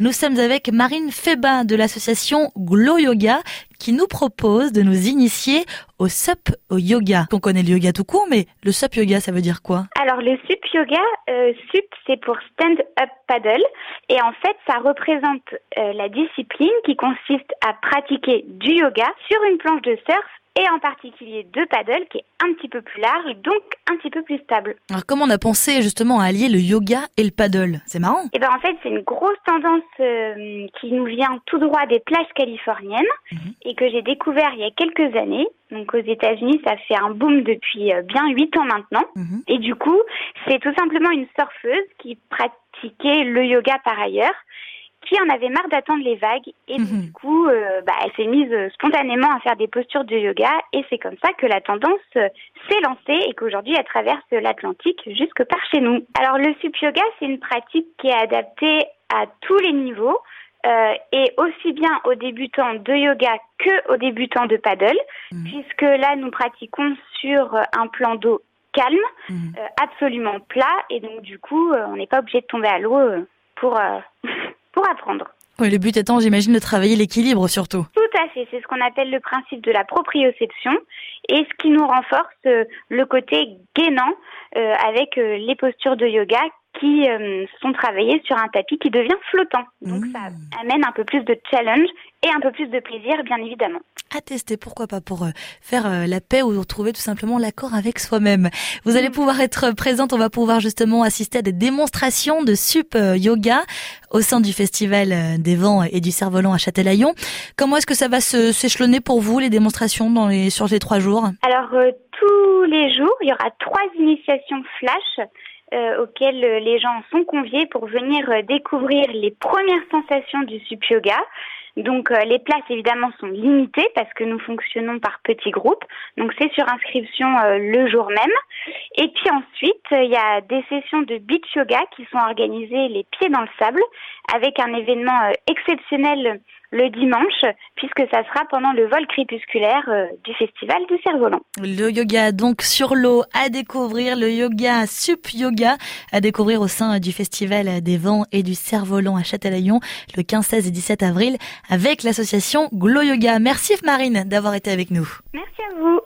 Nous sommes avec Marine Febin de l'association Glow Yoga qui nous propose de nous initier au SUP au yoga. On connaît le yoga tout court, mais le SUP yoga, ça veut dire quoi? Alors le SUP yoga, euh, SUP c'est pour Stand Up Paddle et en fait ça représente euh, la discipline qui consiste à pratiquer du yoga sur une planche de surf et en particulier de paddle qui est un petit peu plus large, donc un petit peu plus stable. Alors comment on a pensé justement à allier le yoga et le paddle? C'est marrant. Et eh ben en fait c'est une grosse tendance euh, qui nous vient tout droit des plages californiennes mhm. et que j'ai découvert il y a quelques années. Donc aux États-Unis ça fait un boom depuis euh, bien huit ans maintenant. Mhm. Et du coup c'est tout simplement une surfeuse qui pratiquait le yoga par ailleurs qui en avait marre d'attendre les vagues et mhm. du coup, euh, bah, elle s'est mise euh, spontanément à faire des postures de yoga et c'est comme ça que la tendance euh, s'est lancée et qu'aujourd'hui elle traverse l'Atlantique jusque par chez nous. Alors le sup yoga, c'est une pratique qui est adaptée à tous les niveaux. et aussi bien aux débutants de yoga que aux débutants de paddle, mhm. puisque là nous pratiquons sur un plan d'eau calme, mhm. absolument plat, et donc du coup on n'est pas obligé de tomber à l'eau pour pour apprendre. Oui, le but étant, j'imagine, de travailler l'équilibre surtout. Tout à fait, c'est ce qu'on appelle le principe de la proprioception et ce qui nous renforce euh, le côté gainant euh, avec euh, les postures de yoga qui sont travaillées sur un tapis qui devient flottant. Donc ça mmh. amène un peu plus de challenge et un peu plus de plaisir, bien évidemment à tester, pourquoi pas, pour euh, faire euh, la paix ou retrouver tout simplement l'accord avec soi-même. Vous allez mm. pouvoir être présente, on va pouvoir justement assister à des démonstrations de sup euh, yoga au sein du festival des vents et du cerf-volant à Châtelaillon. Comment est-ce que ça va s'échelonner pour vous les démonstrations dans les sur les trois jours? Alors tous les jours, il y aura trois initiations flash. Auxquelles les gens sont conviés pour venir découvrir les premières sensations du sup yoga. Donc euh, les places évidemment sont limitées parce que nous fonctionnons par petits groupes. Donc c'est sur inscription euh, le jour même. Et puis ensuite, il y a des sessions de beach yoga qui sont organisées les pieds dans le sable avec un événement euh, exceptionnel le dimanche, puisque ça sera pendant le vol crépusculaire euh, du festival du cerf-volant. Le yoga donc sur l'eau à découvrir, le yoga sup yoga à découvrir au sein du festival des vents et du cerf-volant à Châtelaillon le 15, 16 et 17 avril avec l'association Glow Yoga. Merci Marine d'avoir été avec nous. Merci à vous.